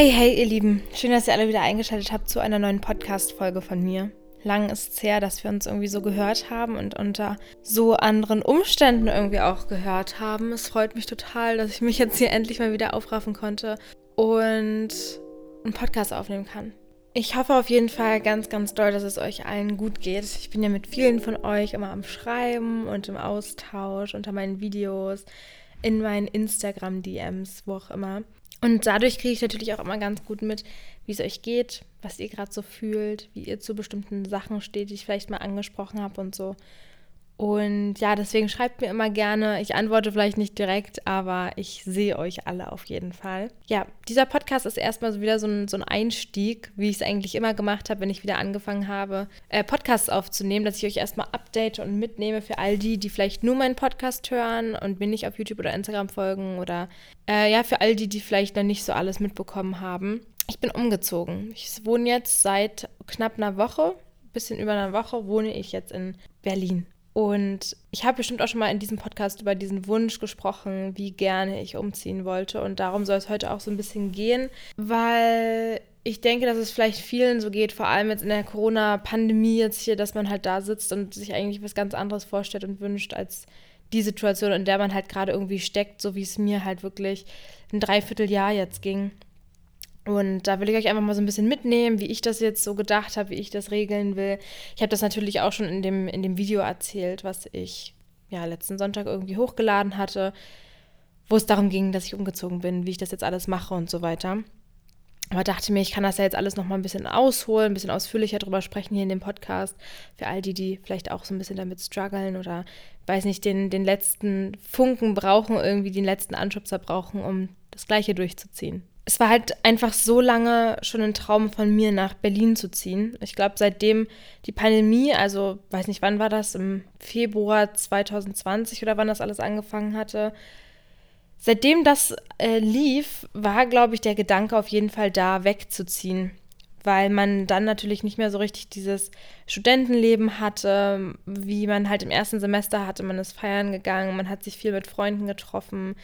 Hey, hey, ihr Lieben. Schön, dass ihr alle wieder eingeschaltet habt zu einer neuen Podcast-Folge von mir. Lang ist es her, dass wir uns irgendwie so gehört haben und unter so anderen Umständen irgendwie auch gehört haben. Es freut mich total, dass ich mich jetzt hier endlich mal wieder aufraffen konnte und einen Podcast aufnehmen kann. Ich hoffe auf jeden Fall ganz, ganz doll, dass es euch allen gut geht. Ich bin ja mit vielen von euch immer am Schreiben und im Austausch unter meinen Videos, in meinen Instagram-DMs, wo auch immer. Und dadurch kriege ich natürlich auch immer ganz gut mit, wie es euch geht, was ihr gerade so fühlt, wie ihr zu bestimmten Sachen steht, die ich vielleicht mal angesprochen habe und so. Und ja, deswegen schreibt mir immer gerne. Ich antworte vielleicht nicht direkt, aber ich sehe euch alle auf jeden Fall. Ja, dieser Podcast ist erstmal so wieder so ein, so ein Einstieg, wie ich es eigentlich immer gemacht habe, wenn ich wieder angefangen habe, äh, Podcasts aufzunehmen, dass ich euch erstmal update und mitnehme für all die, die vielleicht nur meinen Podcast hören und mir nicht auf YouTube oder Instagram folgen oder äh, ja, für all die, die vielleicht noch nicht so alles mitbekommen haben. Ich bin umgezogen. Ich wohne jetzt seit knapp einer Woche, bisschen über einer Woche, wohne ich jetzt in Berlin. Und ich habe bestimmt auch schon mal in diesem Podcast über diesen Wunsch gesprochen, wie gerne ich umziehen wollte. Und darum soll es heute auch so ein bisschen gehen, weil ich denke, dass es vielleicht vielen so geht, vor allem jetzt in der Corona-Pandemie jetzt hier, dass man halt da sitzt und sich eigentlich was ganz anderes vorstellt und wünscht als die Situation, in der man halt gerade irgendwie steckt, so wie es mir halt wirklich ein Dreivierteljahr jetzt ging. Und da will ich euch einfach mal so ein bisschen mitnehmen, wie ich das jetzt so gedacht habe, wie ich das regeln will. Ich habe das natürlich auch schon in dem, in dem Video erzählt, was ich ja letzten Sonntag irgendwie hochgeladen hatte, wo es darum ging, dass ich umgezogen bin, wie ich das jetzt alles mache und so weiter. Aber dachte mir, ich kann das ja jetzt alles nochmal ein bisschen ausholen, ein bisschen ausführlicher drüber sprechen hier in dem Podcast. Für all die, die vielleicht auch so ein bisschen damit strugglen oder, weiß nicht, den, den letzten Funken brauchen, irgendwie den letzten Anschubser brauchen, um das Gleiche durchzuziehen es war halt einfach so lange schon ein Traum von mir, nach Berlin zu ziehen. Ich glaube, seitdem die Pandemie, also weiß nicht, wann war das, im Februar 2020 oder wann das alles angefangen hatte, seitdem das äh, lief, war, glaube ich, der Gedanke auf jeden Fall da, wegzuziehen. Weil man dann natürlich nicht mehr so richtig dieses Studentenleben hatte, wie man halt im ersten Semester hatte. Man ist feiern gegangen, man hat sich viel mit Freunden getroffen,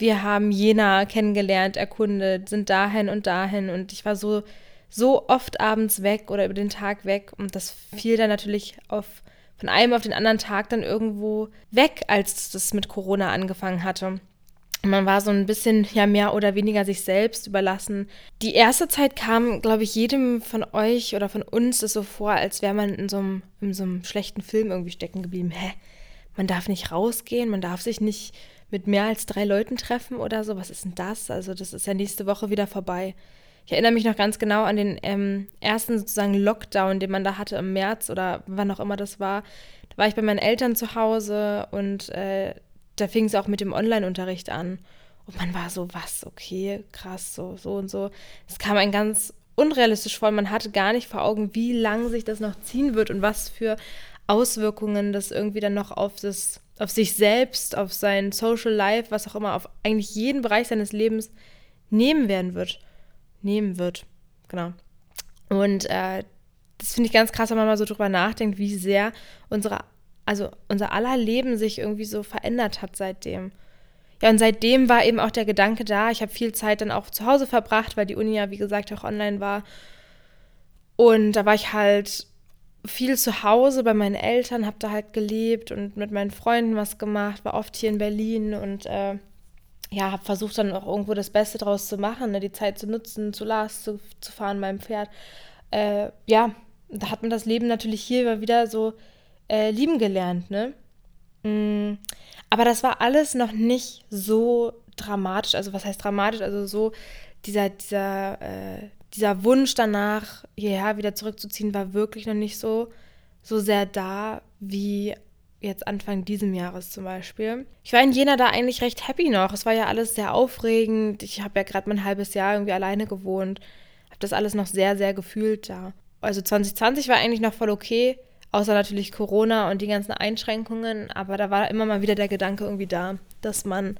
wir haben Jena kennengelernt, erkundet, sind dahin und dahin und ich war so, so oft abends weg oder über den Tag weg und das fiel dann natürlich auf, von einem auf den anderen Tag dann irgendwo weg, als das mit Corona angefangen hatte. Man war so ein bisschen, ja, mehr oder weniger sich selbst überlassen. Die erste Zeit kam, glaube ich, jedem von euch oder von uns das so vor, als wäre man in so, einem, in so einem schlechten Film irgendwie stecken geblieben. Hä? Man darf nicht rausgehen, man darf sich nicht mit mehr als drei Leuten treffen oder so. Was ist denn das? Also das ist ja nächste Woche wieder vorbei. Ich erinnere mich noch ganz genau an den ähm, ersten sozusagen Lockdown, den man da hatte im März oder wann auch immer das war. Da war ich bei meinen Eltern zu Hause und äh, da fing es auch mit dem Online-Unterricht an. Und man war so, was, okay, krass, so, so und so. Es kam ein ganz unrealistisch vor. Man hatte gar nicht vor Augen, wie lange sich das noch ziehen wird und was für Auswirkungen das irgendwie dann noch auf das auf sich selbst, auf sein Social Life, was auch immer, auf eigentlich jeden Bereich seines Lebens nehmen werden wird. Nehmen wird. Genau. Und äh, das finde ich ganz krass, wenn man mal so drüber nachdenkt, wie sehr unsere, also unser aller Leben sich irgendwie so verändert hat seitdem. Ja, und seitdem war eben auch der Gedanke da. Ich habe viel Zeit dann auch zu Hause verbracht, weil die Uni ja, wie gesagt, auch online war. Und da war ich halt viel zu Hause bei meinen Eltern, habe da halt gelebt und mit meinen Freunden was gemacht, war oft hier in Berlin und äh, ja, habe versucht dann auch irgendwo das Beste draus zu machen, ne, die Zeit zu nutzen, zu Lars zu, zu fahren, meinem Pferd. Äh, ja, da hat man das Leben natürlich hier wieder so äh, lieben gelernt, ne? Mm, aber das war alles noch nicht so dramatisch, also was heißt dramatisch, also so dieser, dieser, äh, dieser Wunsch danach, hierher wieder zurückzuziehen, war wirklich noch nicht so, so sehr da wie jetzt Anfang diesem Jahres zum Beispiel. Ich war in Jena da eigentlich recht happy noch. Es war ja alles sehr aufregend. Ich habe ja gerade mein halbes Jahr irgendwie alleine gewohnt. Habe das alles noch sehr, sehr gefühlt da. Also 2020 war eigentlich noch voll okay, außer natürlich Corona und die ganzen Einschränkungen. Aber da war immer mal wieder der Gedanke irgendwie da, dass man,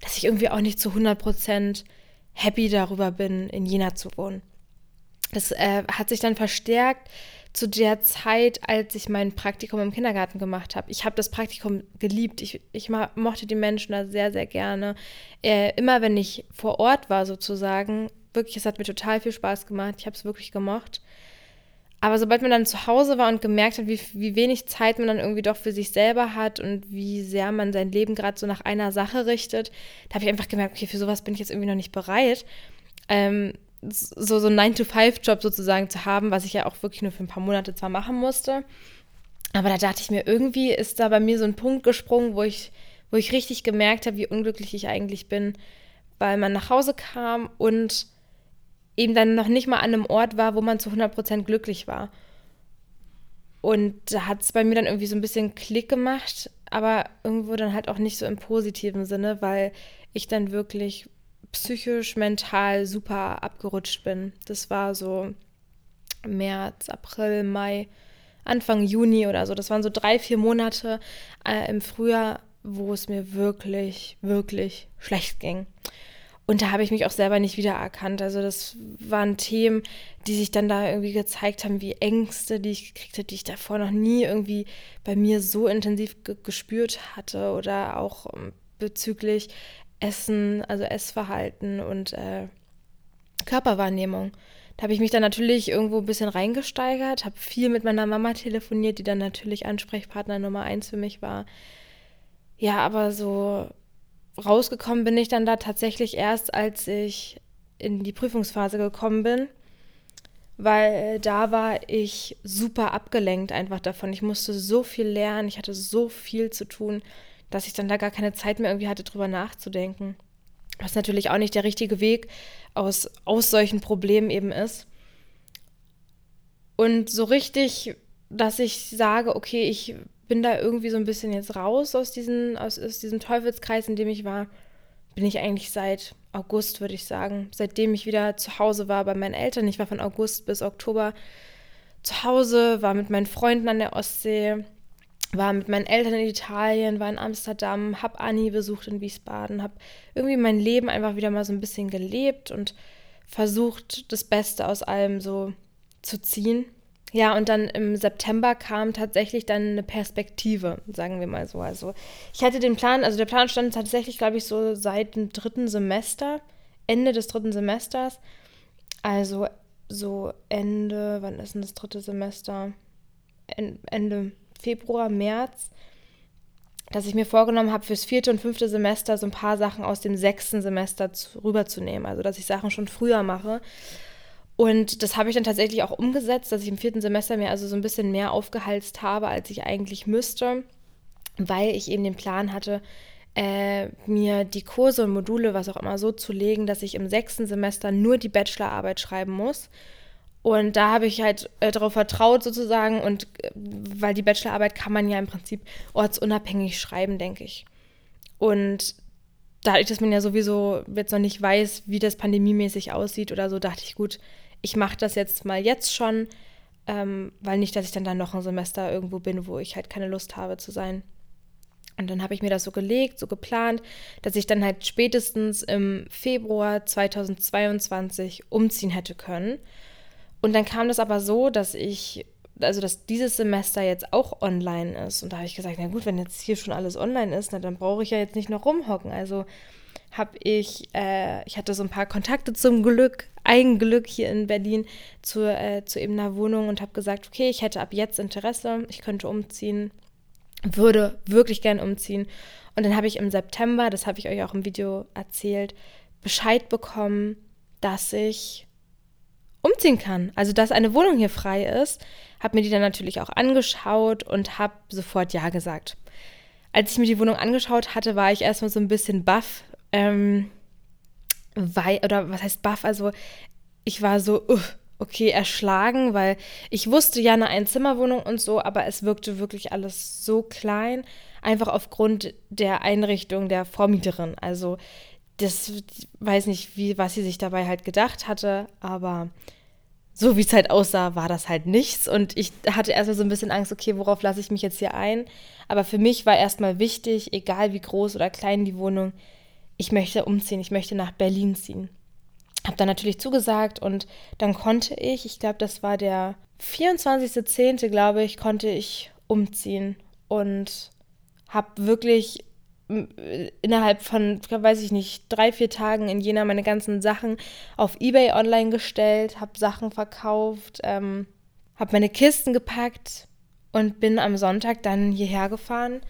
dass ich irgendwie auch nicht zu 100 Prozent happy darüber bin, in Jena zu wohnen. Das äh, hat sich dann verstärkt zu der Zeit, als ich mein Praktikum im Kindergarten gemacht habe. Ich habe das Praktikum geliebt. Ich, ich mochte die Menschen da sehr, sehr gerne. Äh, immer wenn ich vor Ort war, sozusagen, Wirklich, es hat mir total viel Spaß gemacht. Ich habe es wirklich gemocht. Aber sobald man dann zu Hause war und gemerkt hat, wie, wie wenig Zeit man dann irgendwie doch für sich selber hat und wie sehr man sein Leben gerade so nach einer Sache richtet, da habe ich einfach gemerkt, okay, für sowas bin ich jetzt irgendwie noch nicht bereit. Ähm, so, so einen 9-to-5-Job sozusagen zu haben, was ich ja auch wirklich nur für ein paar Monate zwar machen musste. Aber da dachte ich mir, irgendwie ist da bei mir so ein Punkt gesprungen, wo ich, wo ich richtig gemerkt habe, wie unglücklich ich eigentlich bin, weil man nach Hause kam und eben dann noch nicht mal an einem Ort war, wo man zu 100% glücklich war. Und da hat es bei mir dann irgendwie so ein bisschen Klick gemacht, aber irgendwo dann halt auch nicht so im positiven Sinne, weil ich dann wirklich psychisch, mental super abgerutscht bin. Das war so März, April, Mai, Anfang Juni oder so. Das waren so drei, vier Monate äh, im Frühjahr, wo es mir wirklich, wirklich schlecht ging. Und da habe ich mich auch selber nicht wiedererkannt. Also das waren Themen, die sich dann da irgendwie gezeigt haben, wie Ängste, die ich gekriegt habe, die ich davor noch nie irgendwie bei mir so intensiv ge gespürt hatte. Oder auch ähm, bezüglich Essen, also Essverhalten und äh, Körperwahrnehmung. Da habe ich mich dann natürlich irgendwo ein bisschen reingesteigert, habe viel mit meiner Mama telefoniert, die dann natürlich Ansprechpartner Nummer eins für mich war. Ja, aber so rausgekommen bin ich dann da tatsächlich erst, als ich in die Prüfungsphase gekommen bin, weil da war ich super abgelenkt einfach davon. Ich musste so viel lernen, ich hatte so viel zu tun, dass ich dann da gar keine Zeit mehr irgendwie hatte, drüber nachzudenken. Was natürlich auch nicht der richtige Weg aus, aus solchen Problemen eben ist. Und so richtig, dass ich sage, okay, ich bin da irgendwie so ein bisschen jetzt raus aus, diesen, aus, aus diesem Teufelskreis, in dem ich war, bin ich eigentlich seit August, würde ich sagen. Seitdem ich wieder zu Hause war bei meinen Eltern. Ich war von August bis Oktober zu Hause, war mit meinen Freunden an der Ostsee, war mit meinen Eltern in Italien, war in Amsterdam, hab Anni besucht in Wiesbaden, hab irgendwie mein Leben einfach wieder mal so ein bisschen gelebt und versucht, das Beste aus allem so zu ziehen. Ja, und dann im September kam tatsächlich dann eine Perspektive, sagen wir mal so. Also ich hatte den Plan, also der Plan stand tatsächlich, glaube ich, so seit dem dritten Semester, Ende des dritten Semesters. Also so Ende, wann ist denn das dritte Semester? Ende Februar, März, dass ich mir vorgenommen habe, fürs vierte und fünfte Semester so ein paar Sachen aus dem sechsten Semester rüberzunehmen. Also dass ich Sachen schon früher mache und das habe ich dann tatsächlich auch umgesetzt, dass ich im vierten Semester mir also so ein bisschen mehr aufgehalst habe, als ich eigentlich müsste, weil ich eben den Plan hatte, äh, mir die Kurse und Module, was auch immer, so zu legen, dass ich im sechsten Semester nur die Bachelorarbeit schreiben muss. Und da habe ich halt äh, darauf vertraut sozusagen und äh, weil die Bachelorarbeit kann man ja im Prinzip ortsunabhängig schreiben, denke ich. Und dadurch, dass man ja sowieso jetzt noch nicht weiß, wie das pandemiemäßig aussieht oder so, dachte ich, gut, ich mache das jetzt mal jetzt schon, ähm, weil nicht, dass ich dann, dann noch ein Semester irgendwo bin, wo ich halt keine Lust habe zu sein. Und dann habe ich mir das so gelegt, so geplant, dass ich dann halt spätestens im Februar 2022 umziehen hätte können. Und dann kam das aber so, dass ich, also dass dieses Semester jetzt auch online ist. Und da habe ich gesagt, na gut, wenn jetzt hier schon alles online ist, na, dann brauche ich ja jetzt nicht noch rumhocken. Also habe ich, äh, ich hatte so ein paar Kontakte zum Glück, Eigenglück hier in Berlin zu, äh, zu eben einer Wohnung und habe gesagt, okay, ich hätte ab jetzt Interesse, ich könnte umziehen, würde wirklich gern umziehen. Und dann habe ich im September, das habe ich euch auch im Video erzählt, Bescheid bekommen, dass ich umziehen kann. Also, dass eine Wohnung hier frei ist. Habe mir die dann natürlich auch angeschaut und habe sofort Ja gesagt. Als ich mir die Wohnung angeschaut hatte, war ich erstmal so ein bisschen baff, ähm, weil, oder was heißt baff? Also ich war so, uh, okay, erschlagen, weil ich wusste ja eine Einzimmerwohnung und so, aber es wirkte wirklich alles so klein, einfach aufgrund der Einrichtung der Vormieterin. Also das weiß nicht, wie, was sie sich dabei halt gedacht hatte, aber so wie es halt aussah, war das halt nichts. Und ich hatte erstmal so ein bisschen Angst, okay, worauf lasse ich mich jetzt hier ein? Aber für mich war erstmal wichtig, egal wie groß oder klein die Wohnung, ich möchte umziehen, ich möchte nach Berlin ziehen. Habe dann natürlich zugesagt und dann konnte ich, ich glaube, das war der 24.10., glaube ich, konnte ich umziehen und habe wirklich innerhalb von, weiß ich nicht, drei, vier Tagen in Jena meine ganzen Sachen auf Ebay online gestellt, habe Sachen verkauft, ähm, habe meine Kisten gepackt und bin am Sonntag dann hierher gefahren.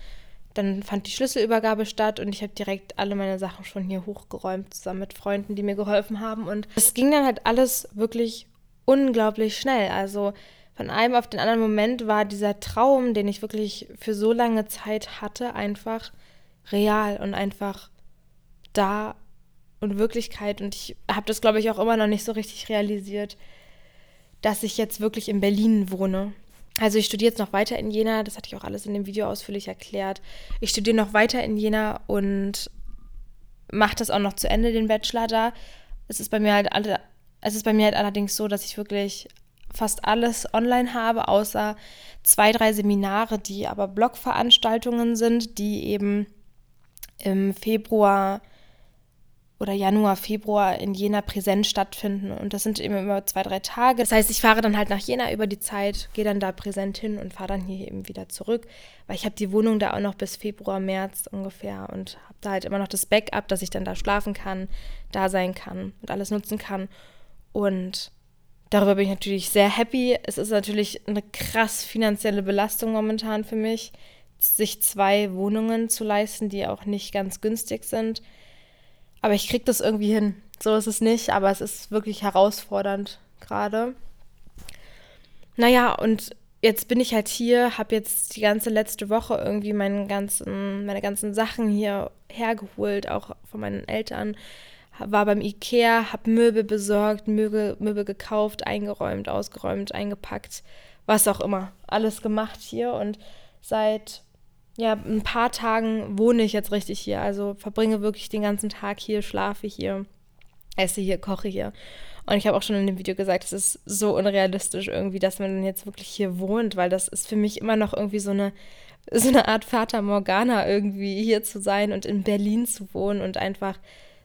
Dann fand die Schlüsselübergabe statt und ich habe direkt alle meine Sachen schon hier hochgeräumt, zusammen mit Freunden, die mir geholfen haben. Und es ging dann halt alles wirklich unglaublich schnell. Also von einem auf den anderen Moment war dieser Traum, den ich wirklich für so lange Zeit hatte, einfach real und einfach da und Wirklichkeit. Und ich habe das, glaube ich, auch immer noch nicht so richtig realisiert, dass ich jetzt wirklich in Berlin wohne. Also ich studiere jetzt noch weiter in Jena, das hatte ich auch alles in dem Video ausführlich erklärt. Ich studiere noch weiter in Jena und mache das auch noch zu Ende, den Bachelor da. Es ist bei mir halt alle, es ist bei mir halt allerdings so, dass ich wirklich fast alles online habe, außer zwei, drei Seminare, die aber Blogveranstaltungen sind, die eben im Februar oder Januar, Februar in Jena präsent stattfinden. Und das sind eben immer zwei, drei Tage. Das heißt, ich fahre dann halt nach Jena über die Zeit, gehe dann da präsent hin und fahre dann hier eben wieder zurück, weil ich habe die Wohnung da auch noch bis Februar, März ungefähr und habe da halt immer noch das Backup, dass ich dann da schlafen kann, da sein kann und alles nutzen kann. Und darüber bin ich natürlich sehr happy. Es ist natürlich eine krass finanzielle Belastung momentan für mich sich zwei Wohnungen zu leisten, die auch nicht ganz günstig sind. Aber ich kriege das irgendwie hin. So ist es nicht, aber es ist wirklich herausfordernd gerade. Naja, und jetzt bin ich halt hier, habe jetzt die ganze letzte Woche irgendwie meinen ganzen, meine ganzen Sachen hier hergeholt, auch von meinen Eltern. War beim Ikea, habe Möbel besorgt, Möbel, Möbel gekauft, eingeräumt, ausgeräumt, eingepackt, was auch immer. Alles gemacht hier und seit ja, ein paar Tagen wohne ich jetzt richtig hier. Also verbringe wirklich den ganzen Tag hier, schlafe hier, esse hier, koche hier. Und ich habe auch schon in dem Video gesagt, es ist so unrealistisch irgendwie, dass man jetzt wirklich hier wohnt, weil das ist für mich immer noch irgendwie so eine, so eine Art Fata Morgana irgendwie hier zu sein und in Berlin zu wohnen und einfach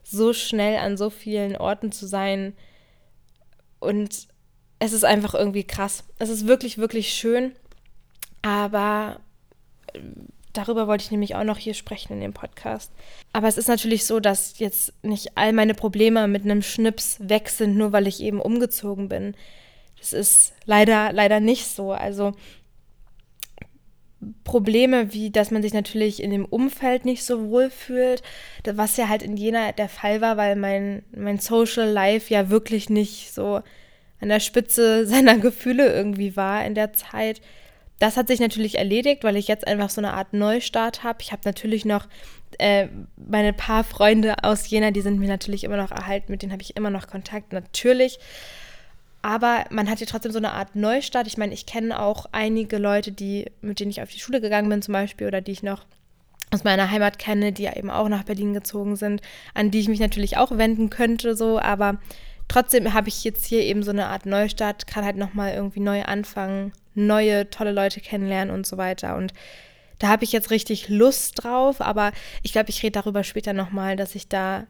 so schnell an so vielen Orten zu sein. Und es ist einfach irgendwie krass. Es ist wirklich, wirklich schön. Aber Darüber wollte ich nämlich auch noch hier sprechen in dem Podcast. Aber es ist natürlich so, dass jetzt nicht all meine Probleme mit einem Schnips weg sind, nur weil ich eben umgezogen bin. Das ist leider, leider nicht so. Also Probleme wie, dass man sich natürlich in dem Umfeld nicht so wohl fühlt, was ja halt in Jena der Fall war, weil mein, mein Social Life ja wirklich nicht so an der Spitze seiner Gefühle irgendwie war in der Zeit. Das hat sich natürlich erledigt, weil ich jetzt einfach so eine Art Neustart habe. Ich habe natürlich noch äh, meine paar Freunde aus Jena, die sind mir natürlich immer noch erhalten, mit denen habe ich immer noch Kontakt, natürlich. Aber man hat hier trotzdem so eine Art Neustart. Ich meine, ich kenne auch einige Leute, die, mit denen ich auf die Schule gegangen bin, zum Beispiel, oder die ich noch aus meiner Heimat kenne, die ja eben auch nach Berlin gezogen sind, an die ich mich natürlich auch wenden könnte, so, aber trotzdem habe ich jetzt hier eben so eine Art Neustart, kann halt nochmal irgendwie neu anfangen, neue, tolle Leute kennenlernen und so weiter. Und da habe ich jetzt richtig Lust drauf, aber ich glaube, ich rede darüber später nochmal, dass ich da,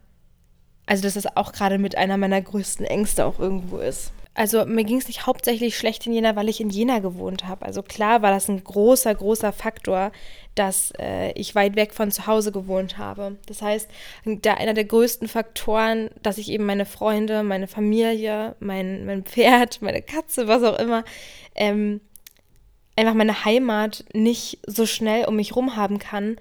also dass das auch gerade mit einer meiner größten Ängste auch irgendwo ist. Also mir ging es nicht hauptsächlich schlecht in Jena, weil ich in Jena gewohnt habe. Also klar war das ein großer, großer Faktor, dass äh, ich weit weg von zu Hause gewohnt habe. Das heißt, da einer der größten Faktoren, dass ich eben meine Freunde, meine Familie, mein, mein Pferd, meine Katze, was auch immer, ähm, einfach meine Heimat nicht so schnell um mich rum haben kann,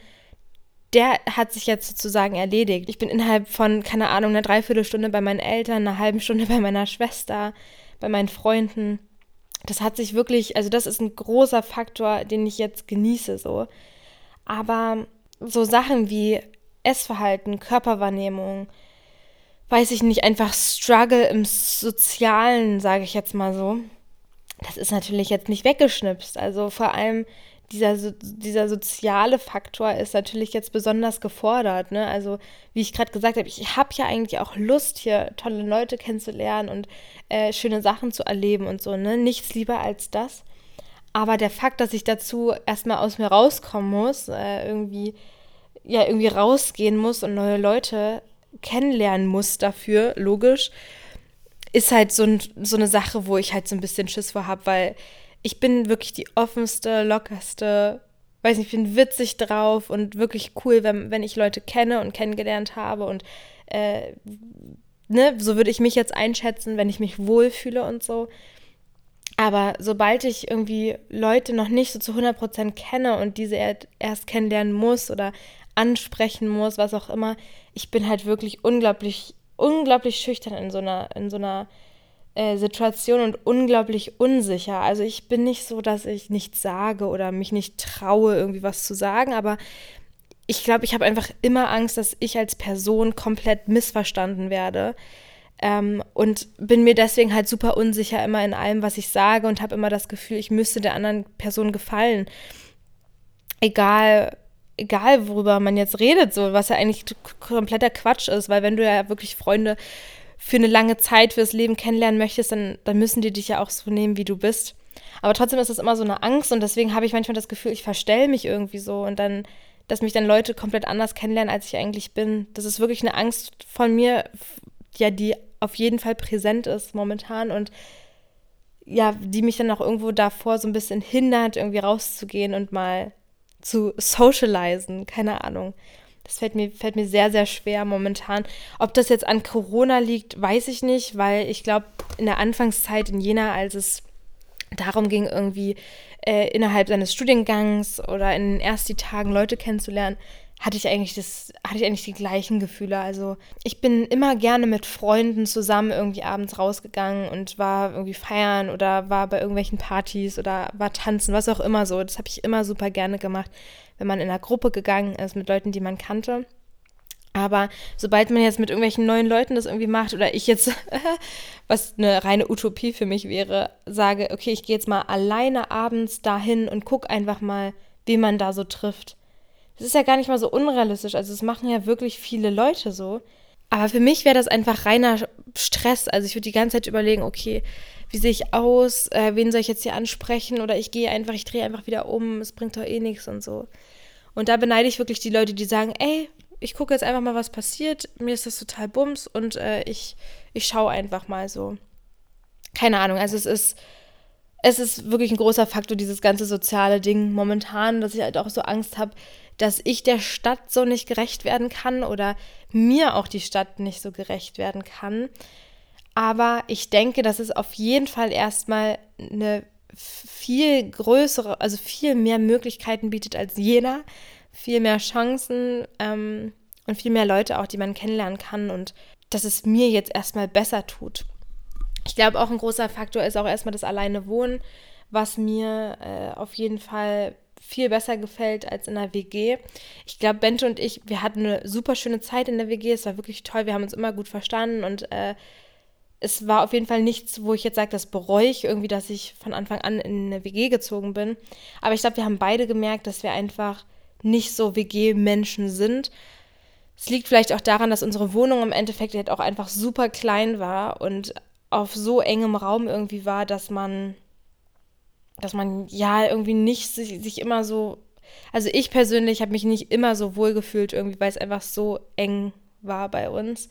der hat sich jetzt sozusagen erledigt. Ich bin innerhalb von, keine Ahnung, einer Dreiviertelstunde bei meinen Eltern, einer halben Stunde bei meiner Schwester, bei meinen Freunden. Das hat sich wirklich, also das ist ein großer Faktor, den ich jetzt genieße so. Aber so Sachen wie Essverhalten, Körperwahrnehmung, weiß ich nicht, einfach Struggle im Sozialen, sage ich jetzt mal so, das ist natürlich jetzt nicht weggeschnipst. Also vor allem dieser, dieser soziale Faktor ist natürlich jetzt besonders gefordert. Ne? Also wie ich gerade gesagt habe, ich habe ja eigentlich auch Lust, hier tolle Leute kennenzulernen und äh, schöne Sachen zu erleben und so. Ne? Nichts lieber als das. Aber der Fakt, dass ich dazu erstmal aus mir rauskommen muss, äh, irgendwie, ja, irgendwie rausgehen muss und neue Leute kennenlernen muss dafür, logisch, ist halt so, ein, so eine Sache, wo ich halt so ein bisschen Schiss vor habe, weil ich bin wirklich die offenste, lockerste, weiß nicht, ich bin witzig drauf und wirklich cool, wenn, wenn ich Leute kenne und kennengelernt habe und äh, ne, so würde ich mich jetzt einschätzen, wenn ich mich wohlfühle und so. Aber sobald ich irgendwie Leute noch nicht so zu 100% kenne und diese erst kennenlernen muss oder ansprechen muss, was auch immer, ich bin halt wirklich unglaublich, unglaublich schüchtern in so einer, in so einer äh, Situation und unglaublich unsicher. Also ich bin nicht so, dass ich nichts sage oder mich nicht traue, irgendwie was zu sagen, aber ich glaube, ich habe einfach immer Angst, dass ich als Person komplett missverstanden werde. Ähm, und bin mir deswegen halt super unsicher immer in allem, was ich sage und habe immer das Gefühl, ich müsste der anderen Person gefallen. Egal, egal worüber man jetzt redet, so was ja eigentlich kompletter Quatsch ist, weil wenn du ja wirklich Freunde für eine lange Zeit fürs Leben kennenlernen möchtest, dann, dann müssen die dich ja auch so nehmen, wie du bist. Aber trotzdem ist es immer so eine Angst und deswegen habe ich manchmal das Gefühl, ich verstelle mich irgendwie so und dann, dass mich dann Leute komplett anders kennenlernen, als ich eigentlich bin. Das ist wirklich eine Angst von mir, ja, die auf jeden Fall präsent ist momentan und ja, die mich dann auch irgendwo davor so ein bisschen hindert, irgendwie rauszugehen und mal zu socialisen, keine Ahnung. Das fällt mir, fällt mir sehr, sehr schwer momentan. Ob das jetzt an Corona liegt, weiß ich nicht, weil ich glaube, in der Anfangszeit in Jena, als es darum ging, irgendwie äh, innerhalb seines Studiengangs oder in den ersten Tagen Leute kennenzulernen, hatte ich eigentlich das, hatte ich eigentlich die gleichen Gefühle. Also ich bin immer gerne mit Freunden zusammen irgendwie abends rausgegangen und war irgendwie feiern oder war bei irgendwelchen Partys oder war tanzen, was auch immer so. Das habe ich immer super gerne gemacht, wenn man in einer Gruppe gegangen ist mit Leuten, die man kannte. Aber sobald man jetzt mit irgendwelchen neuen Leuten das irgendwie macht oder ich jetzt, was eine reine Utopie für mich wäre, sage, okay, ich gehe jetzt mal alleine abends dahin und gucke einfach mal, wie man da so trifft das ist ja gar nicht mal so unrealistisch. Also es machen ja wirklich viele Leute so. Aber für mich wäre das einfach reiner Stress. Also ich würde die ganze Zeit überlegen, okay, wie sehe ich aus? Äh, wen soll ich jetzt hier ansprechen? Oder ich gehe einfach, ich drehe einfach wieder um, es bringt doch eh nichts und so. Und da beneide ich wirklich die Leute, die sagen, ey, ich gucke jetzt einfach mal, was passiert. Mir ist das total bums und äh, ich, ich schaue einfach mal so. Keine Ahnung, also es ist, es ist wirklich ein großer Faktor, dieses ganze soziale Ding momentan, dass ich halt auch so Angst habe, dass ich der Stadt so nicht gerecht werden kann oder mir auch die Stadt nicht so gerecht werden kann. Aber ich denke, dass es auf jeden Fall erstmal eine viel größere, also viel mehr Möglichkeiten bietet als jener, viel mehr Chancen ähm, und viel mehr Leute auch, die man kennenlernen kann und dass es mir jetzt erstmal besser tut. Ich glaube, auch ein großer Faktor ist auch erstmal das alleine Wohnen, was mir äh, auf jeden Fall viel besser gefällt als in der WG. Ich glaube, Bente und ich, wir hatten eine super schöne Zeit in der WG. Es war wirklich toll. Wir haben uns immer gut verstanden und äh, es war auf jeden Fall nichts, wo ich jetzt sage, das bereue ich irgendwie, dass ich von Anfang an in eine WG gezogen bin. Aber ich glaube, wir haben beide gemerkt, dass wir einfach nicht so WG-Menschen sind. Es liegt vielleicht auch daran, dass unsere Wohnung im Endeffekt halt auch einfach super klein war und auf so engem Raum irgendwie war, dass man dass man ja irgendwie nicht sich, sich immer so, also ich persönlich habe mich nicht immer so wohl gefühlt irgendwie, weil es einfach so eng war bei uns.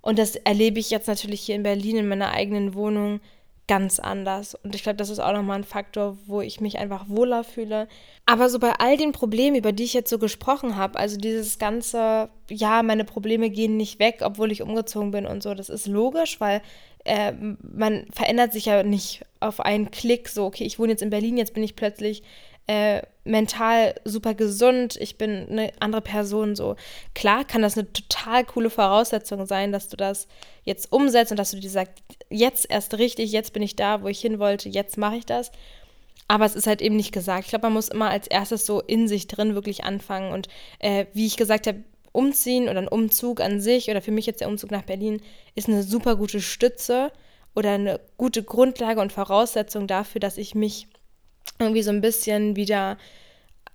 Und das erlebe ich jetzt natürlich hier in Berlin in meiner eigenen Wohnung ganz anders. Und ich glaube, das ist auch nochmal ein Faktor, wo ich mich einfach wohler fühle. Aber so bei all den Problemen, über die ich jetzt so gesprochen habe, also dieses ganze, ja, meine Probleme gehen nicht weg, obwohl ich umgezogen bin und so, das ist logisch, weil äh, man verändert sich ja nicht auf einen Klick, so, okay, ich wohne jetzt in Berlin, jetzt bin ich plötzlich äh, mental super gesund, ich bin eine andere Person, so. Klar kann das eine total coole Voraussetzung sein, dass du das jetzt umsetzt und dass du dir sagst, jetzt erst richtig, jetzt bin ich da, wo ich hin wollte, jetzt mache ich das. Aber es ist halt eben nicht gesagt. Ich glaube, man muss immer als erstes so in sich drin wirklich anfangen. Und äh, wie ich gesagt habe, umziehen oder ein Umzug an sich oder für mich jetzt der Umzug nach Berlin ist eine super gute Stütze oder eine gute Grundlage und Voraussetzung dafür, dass ich mich irgendwie so ein bisschen wieder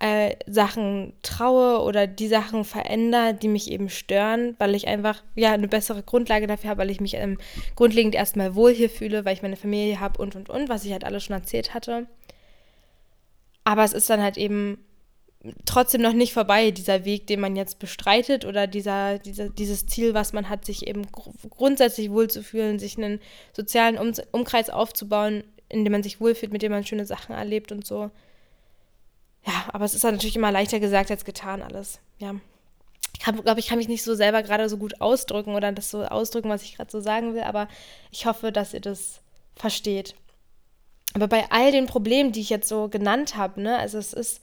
äh, Sachen traue oder die Sachen verändere, die mich eben stören, weil ich einfach ja eine bessere Grundlage dafür habe, weil ich mich ähm, grundlegend erstmal wohl hier fühle, weil ich meine Familie habe und und und, was ich halt alles schon erzählt hatte. Aber es ist dann halt eben trotzdem noch nicht vorbei, dieser Weg, den man jetzt bestreitet oder dieser, dieser, dieses Ziel, was man hat, sich eben gr grundsätzlich wohlzufühlen, sich einen sozialen um Umkreis aufzubauen, in dem man sich wohlfühlt, mit dem man schöne Sachen erlebt und so. Ja, aber es ist halt natürlich immer leichter gesagt als getan alles. Ja. Ich glaube, ich kann mich nicht so selber gerade so gut ausdrücken oder das so ausdrücken, was ich gerade so sagen will, aber ich hoffe, dass ihr das versteht. Aber bei all den Problemen, die ich jetzt so genannt habe, ne, also es ist,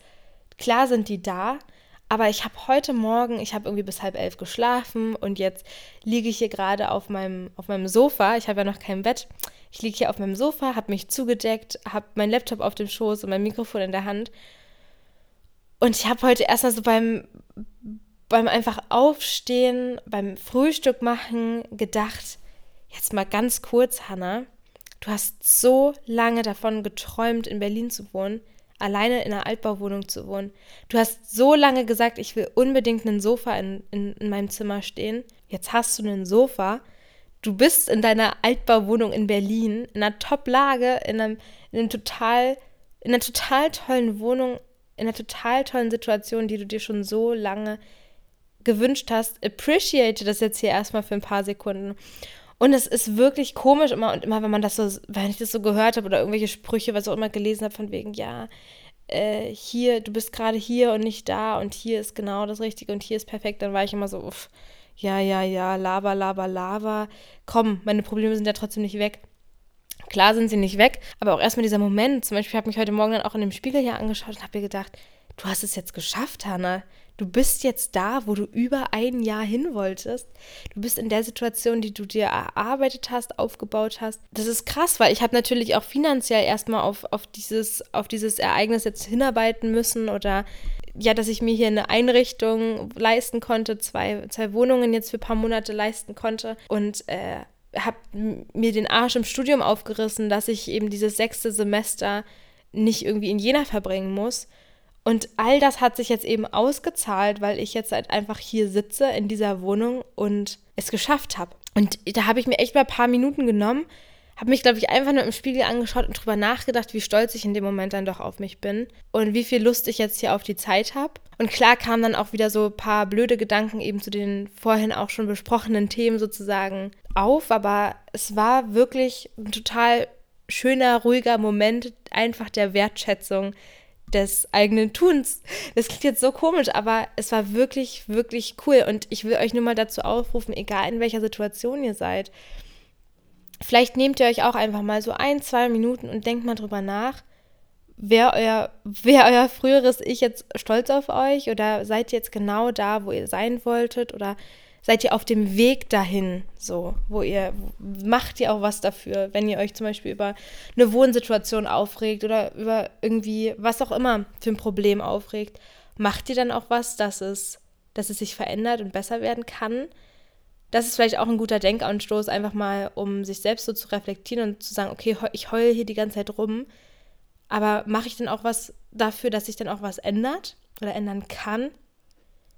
klar sind die da, aber ich habe heute Morgen, ich habe irgendwie bis halb elf geschlafen und jetzt liege ich hier gerade auf meinem, auf meinem Sofa. Ich habe ja noch kein Bett. Ich liege hier auf meinem Sofa, habe mich zugedeckt, habe meinen Laptop auf dem Schoß und mein Mikrofon in der Hand. Und ich habe heute erstmal so beim, beim einfach Aufstehen, beim Frühstück machen gedacht, jetzt mal ganz kurz, Hannah, du hast so lange davon geträumt, in Berlin zu wohnen alleine in einer Altbauwohnung zu wohnen. Du hast so lange gesagt, ich will unbedingt ein Sofa in, in, in meinem Zimmer stehen. Jetzt hast du ein Sofa. Du bist in deiner Altbauwohnung in Berlin, in einer Top-Lage, in, einem, in, einem total, in einer total tollen Wohnung, in einer total tollen Situation, die du dir schon so lange gewünscht hast. Appreciate das jetzt hier erstmal für ein paar Sekunden. Und es ist wirklich komisch immer und immer, wenn man das so, wenn ich das so gehört habe oder irgendwelche Sprüche, was auch immer gelesen habe, von wegen, ja, äh, hier, du bist gerade hier und nicht da und hier ist genau das Richtige und hier ist perfekt, dann war ich immer so, uff, ja, ja, ja, Lava, Lava, Lava. Komm, meine Probleme sind ja trotzdem nicht weg. Klar sind sie nicht weg, aber auch erstmal dieser Moment, zum Beispiel habe ich mich heute Morgen dann auch in dem Spiegel hier angeschaut und habe mir gedacht, du hast es jetzt geschafft, Hannah. Du bist jetzt da, wo du über ein Jahr hin wolltest. Du bist in der Situation, die du dir erarbeitet hast, aufgebaut hast. Das ist krass, weil ich habe natürlich auch finanziell erstmal auf, auf, dieses, auf dieses Ereignis jetzt hinarbeiten müssen oder ja, dass ich mir hier eine Einrichtung leisten konnte, zwei, zwei Wohnungen jetzt für ein paar Monate leisten konnte und äh, habe mir den Arsch im Studium aufgerissen, dass ich eben dieses sechste Semester nicht irgendwie in Jena verbringen muss und all das hat sich jetzt eben ausgezahlt, weil ich jetzt halt einfach hier sitze in dieser Wohnung und es geschafft habe. Und da habe ich mir echt mal ein paar Minuten genommen, habe mich, glaube ich, einfach nur im Spiegel angeschaut und drüber nachgedacht, wie stolz ich in dem Moment dann doch auf mich bin und wie viel Lust ich jetzt hier auf die Zeit habe. Und klar kamen dann auch wieder so ein paar blöde Gedanken eben zu den vorhin auch schon besprochenen Themen sozusagen auf, aber es war wirklich ein total schöner, ruhiger Moment einfach der Wertschätzung des eigenen Tuns. Das klingt jetzt so komisch, aber es war wirklich, wirklich cool. Und ich will euch nur mal dazu aufrufen, egal in welcher Situation ihr seid, vielleicht nehmt ihr euch auch einfach mal so ein, zwei Minuten und denkt mal drüber nach, wer euer, wer euer früheres Ich jetzt stolz auf euch oder seid ihr jetzt genau da, wo ihr sein wolltet oder seid ihr auf dem Weg dahin, so, wo ihr, macht ihr auch was dafür, wenn ihr euch zum Beispiel über eine Wohnsituation aufregt oder über irgendwie, was auch immer für ein Problem aufregt, macht ihr dann auch was, dass es, dass es sich verändert und besser werden kann? Das ist vielleicht auch ein guter Denkanstoß, einfach mal, um sich selbst so zu reflektieren und zu sagen, okay, ich heule hier die ganze Zeit rum, aber mache ich dann auch was dafür, dass sich dann auch was ändert oder ändern kann?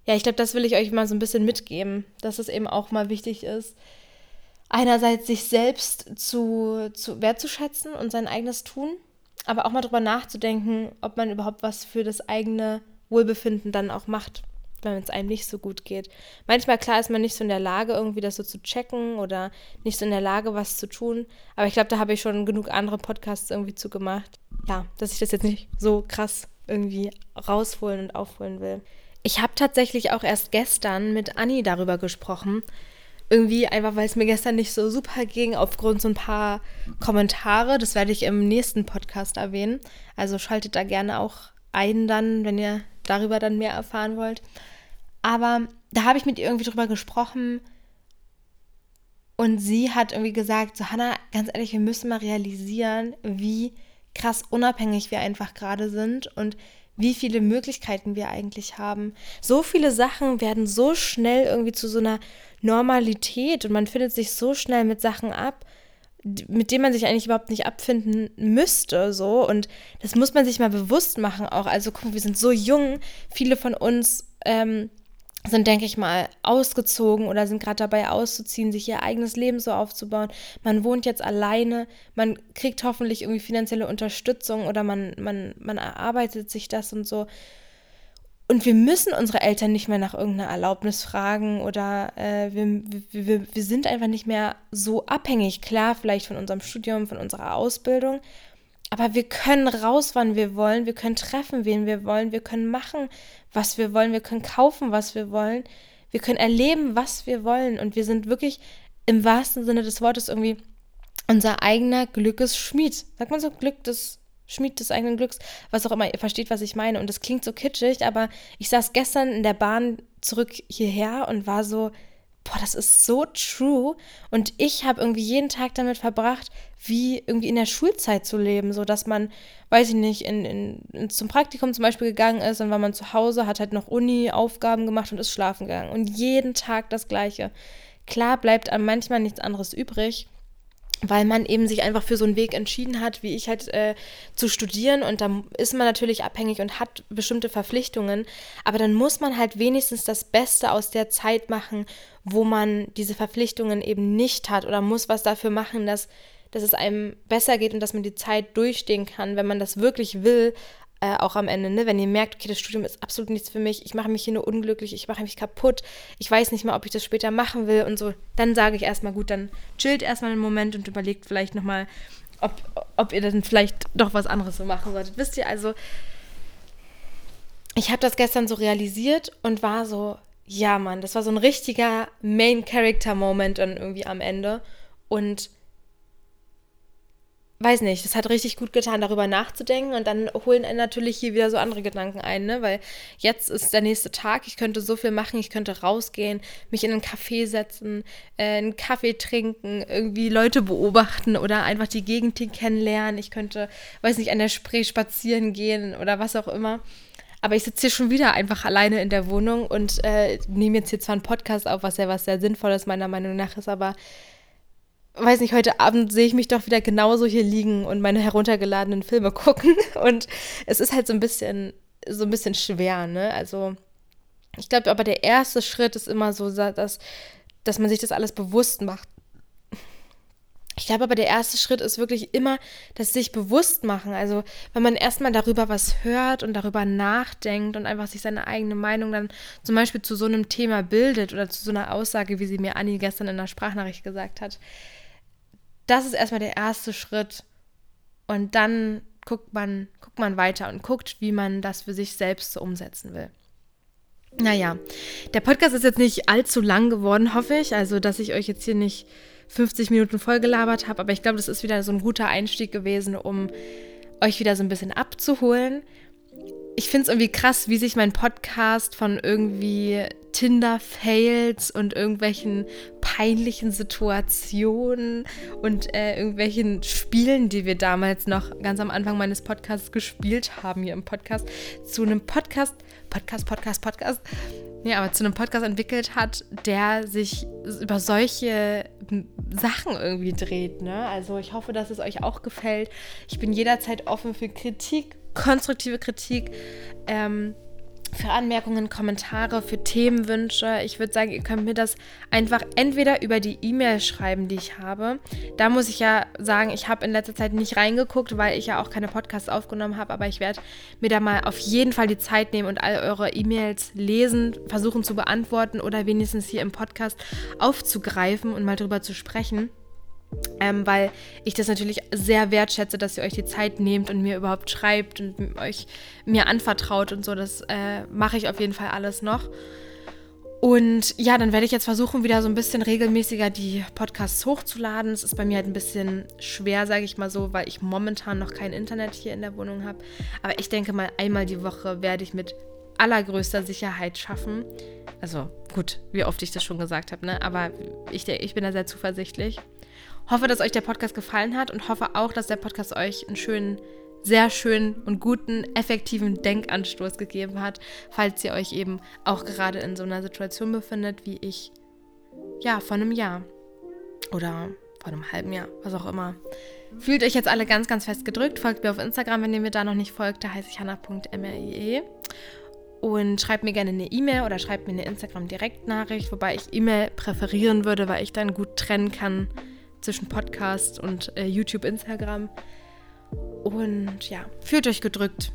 Ja, ich glaube, das will ich euch mal so ein bisschen mitgeben, dass es eben auch mal wichtig ist, einerseits sich selbst zu, zu wertzuschätzen und sein eigenes Tun, aber auch mal drüber nachzudenken, ob man überhaupt was für das eigene Wohlbefinden dann auch macht, wenn es einem nicht so gut geht. Manchmal, klar, ist man nicht so in der Lage, irgendwie das so zu checken oder nicht so in der Lage, was zu tun. Aber ich glaube, da habe ich schon genug andere Podcasts irgendwie zu gemacht. Ja, dass ich das jetzt nicht so krass irgendwie rausholen und aufholen will. Ich habe tatsächlich auch erst gestern mit Anni darüber gesprochen. Irgendwie einfach, weil es mir gestern nicht so super ging, aufgrund so ein paar Kommentare. Das werde ich im nächsten Podcast erwähnen. Also schaltet da gerne auch ein dann, wenn ihr darüber dann mehr erfahren wollt. Aber da habe ich mit ihr irgendwie drüber gesprochen. Und sie hat irgendwie gesagt, so Hannah, ganz ehrlich, wir müssen mal realisieren, wie krass unabhängig wir einfach gerade sind und wie viele Möglichkeiten wir eigentlich haben. So viele Sachen werden so schnell irgendwie zu so einer Normalität und man findet sich so schnell mit Sachen ab, mit denen man sich eigentlich überhaupt nicht abfinden müsste, so. Und das muss man sich mal bewusst machen auch. Also, guck, wir sind so jung. Viele von uns ähm, sind, denke ich mal, ausgezogen oder sind gerade dabei auszuziehen, sich ihr eigenes Leben so aufzubauen. Man wohnt jetzt alleine, man kriegt hoffentlich irgendwie finanzielle Unterstützung oder man, man, man erarbeitet sich das und so. Und wir müssen unsere Eltern nicht mehr nach irgendeiner Erlaubnis fragen oder äh, wir, wir, wir sind einfach nicht mehr so abhängig, klar, vielleicht von unserem Studium, von unserer Ausbildung. Aber wir können raus, wann wir wollen, wir können treffen, wen wir wollen, wir können machen, was wir wollen, wir können kaufen, was wir wollen, wir können erleben, was wir wollen. Und wir sind wirklich im wahrsten Sinne des Wortes irgendwie unser eigener Glückesschmied. Sagt man so, Glück des Schmied des eigenen Glücks, was auch immer, ihr versteht, was ich meine. Und das klingt so kitschig, aber ich saß gestern in der Bahn zurück hierher und war so, boah, das ist so true. Und ich habe irgendwie jeden Tag damit verbracht, wie irgendwie in der Schulzeit zu leben, so dass man, weiß ich nicht, in, in, in, zum Praktikum zum Beispiel gegangen ist und war man zu Hause, hat halt noch Uni-Aufgaben gemacht und ist schlafen gegangen. Und jeden Tag das Gleiche. Klar bleibt einem manchmal nichts anderes übrig weil man eben sich einfach für so einen Weg entschieden hat, wie ich halt äh, zu studieren. Und dann ist man natürlich abhängig und hat bestimmte Verpflichtungen, aber dann muss man halt wenigstens das Beste aus der Zeit machen, wo man diese Verpflichtungen eben nicht hat oder muss was dafür machen, dass, dass es einem besser geht und dass man die Zeit durchstehen kann, wenn man das wirklich will, äh, auch am Ende, ne? wenn ihr merkt, okay, das Studium ist absolut nichts für mich, ich mache mich hier nur unglücklich, ich mache mich kaputt, ich weiß nicht mal, ob ich das später machen will und so, dann sage ich erstmal, gut, dann chillt erstmal einen Moment und überlegt vielleicht nochmal, ob, ob ihr dann vielleicht doch was anderes so machen solltet. Wisst ihr, also, ich habe das gestern so realisiert und war so, ja, Mann, das war so ein richtiger Main-Character-Moment dann irgendwie am Ende und weiß nicht, das hat richtig gut getan, darüber nachzudenken und dann holen einen natürlich hier wieder so andere Gedanken ein, ne? Weil jetzt ist der nächste Tag, ich könnte so viel machen, ich könnte rausgehen, mich in einen Café setzen, äh, einen Kaffee trinken, irgendwie Leute beobachten oder einfach die Gegend kennenlernen. Ich könnte, weiß nicht, an der Spree spazieren gehen oder was auch immer. Aber ich sitze hier schon wieder einfach alleine in der Wohnung und äh, nehme jetzt hier zwar einen Podcast auf, was ja was sehr Sinnvolles meiner Meinung nach ist, aber weiß nicht, heute Abend sehe ich mich doch wieder genauso hier liegen und meine heruntergeladenen Filme gucken. Und es ist halt so ein bisschen, so ein bisschen schwer, ne? Also, ich glaube, aber der erste Schritt ist immer so, dass, dass man sich das alles bewusst macht. Ich glaube aber, der erste Schritt ist wirklich immer das sich bewusst machen. Also, wenn man erstmal darüber was hört und darüber nachdenkt und einfach sich seine eigene Meinung dann zum Beispiel zu so einem Thema bildet oder zu so einer Aussage, wie sie mir Anni gestern in der Sprachnachricht gesagt hat, das ist erstmal der erste Schritt. Und dann guckt man, guckt man weiter und guckt, wie man das für sich selbst so umsetzen will. Naja, der Podcast ist jetzt nicht allzu lang geworden, hoffe ich. Also, dass ich euch jetzt hier nicht 50 Minuten vollgelabert habe. Aber ich glaube, das ist wieder so ein guter Einstieg gewesen, um euch wieder so ein bisschen abzuholen ich finde es irgendwie krass, wie sich mein Podcast von irgendwie Tinder-Fails und irgendwelchen peinlichen Situationen und äh, irgendwelchen Spielen, die wir damals noch ganz am Anfang meines Podcasts gespielt haben hier im Podcast, zu einem Podcast, Podcast, Podcast, Podcast, ja, aber zu einem Podcast entwickelt hat, der sich über solche Sachen irgendwie dreht. Ne? Also ich hoffe, dass es euch auch gefällt. Ich bin jederzeit offen für Kritik konstruktive Kritik, ähm, für Anmerkungen, Kommentare, für Themenwünsche. Ich würde sagen, ihr könnt mir das einfach entweder über die E-Mail schreiben, die ich habe. Da muss ich ja sagen, ich habe in letzter Zeit nicht reingeguckt, weil ich ja auch keine Podcasts aufgenommen habe, aber ich werde mir da mal auf jeden Fall die Zeit nehmen und all eure E-Mails lesen, versuchen zu beantworten oder wenigstens hier im Podcast aufzugreifen und mal drüber zu sprechen. Ähm, weil ich das natürlich sehr wertschätze, dass ihr euch die Zeit nehmt und mir überhaupt schreibt und euch mir anvertraut und so. Das äh, mache ich auf jeden Fall alles noch. Und ja, dann werde ich jetzt versuchen, wieder so ein bisschen regelmäßiger die Podcasts hochzuladen. Es ist bei mir halt ein bisschen schwer, sage ich mal so, weil ich momentan noch kein Internet hier in der Wohnung habe. Aber ich denke mal, einmal die Woche werde ich mit allergrößter Sicherheit schaffen. Also gut, wie oft ich das schon gesagt habe, ne? Aber ich, ich bin da sehr zuversichtlich. Hoffe, dass euch der Podcast gefallen hat und hoffe auch, dass der Podcast euch einen schönen, sehr schönen und guten, effektiven Denkanstoß gegeben hat, falls ihr euch eben auch gerade in so einer Situation befindet, wie ich, ja, vor einem Jahr oder vor einem halben Jahr, was auch immer. Fühlt euch jetzt alle ganz, ganz fest gedrückt. Folgt mir auf Instagram, wenn ihr mir da noch nicht folgt. Da heiße ich hanna.mrie. Und schreibt mir gerne eine E-Mail oder schreibt mir eine Instagram-Direktnachricht, wobei ich E-Mail präferieren würde, weil ich dann gut trennen kann, zwischen Podcast und äh, YouTube, Instagram. Und ja, fühlt euch gedrückt.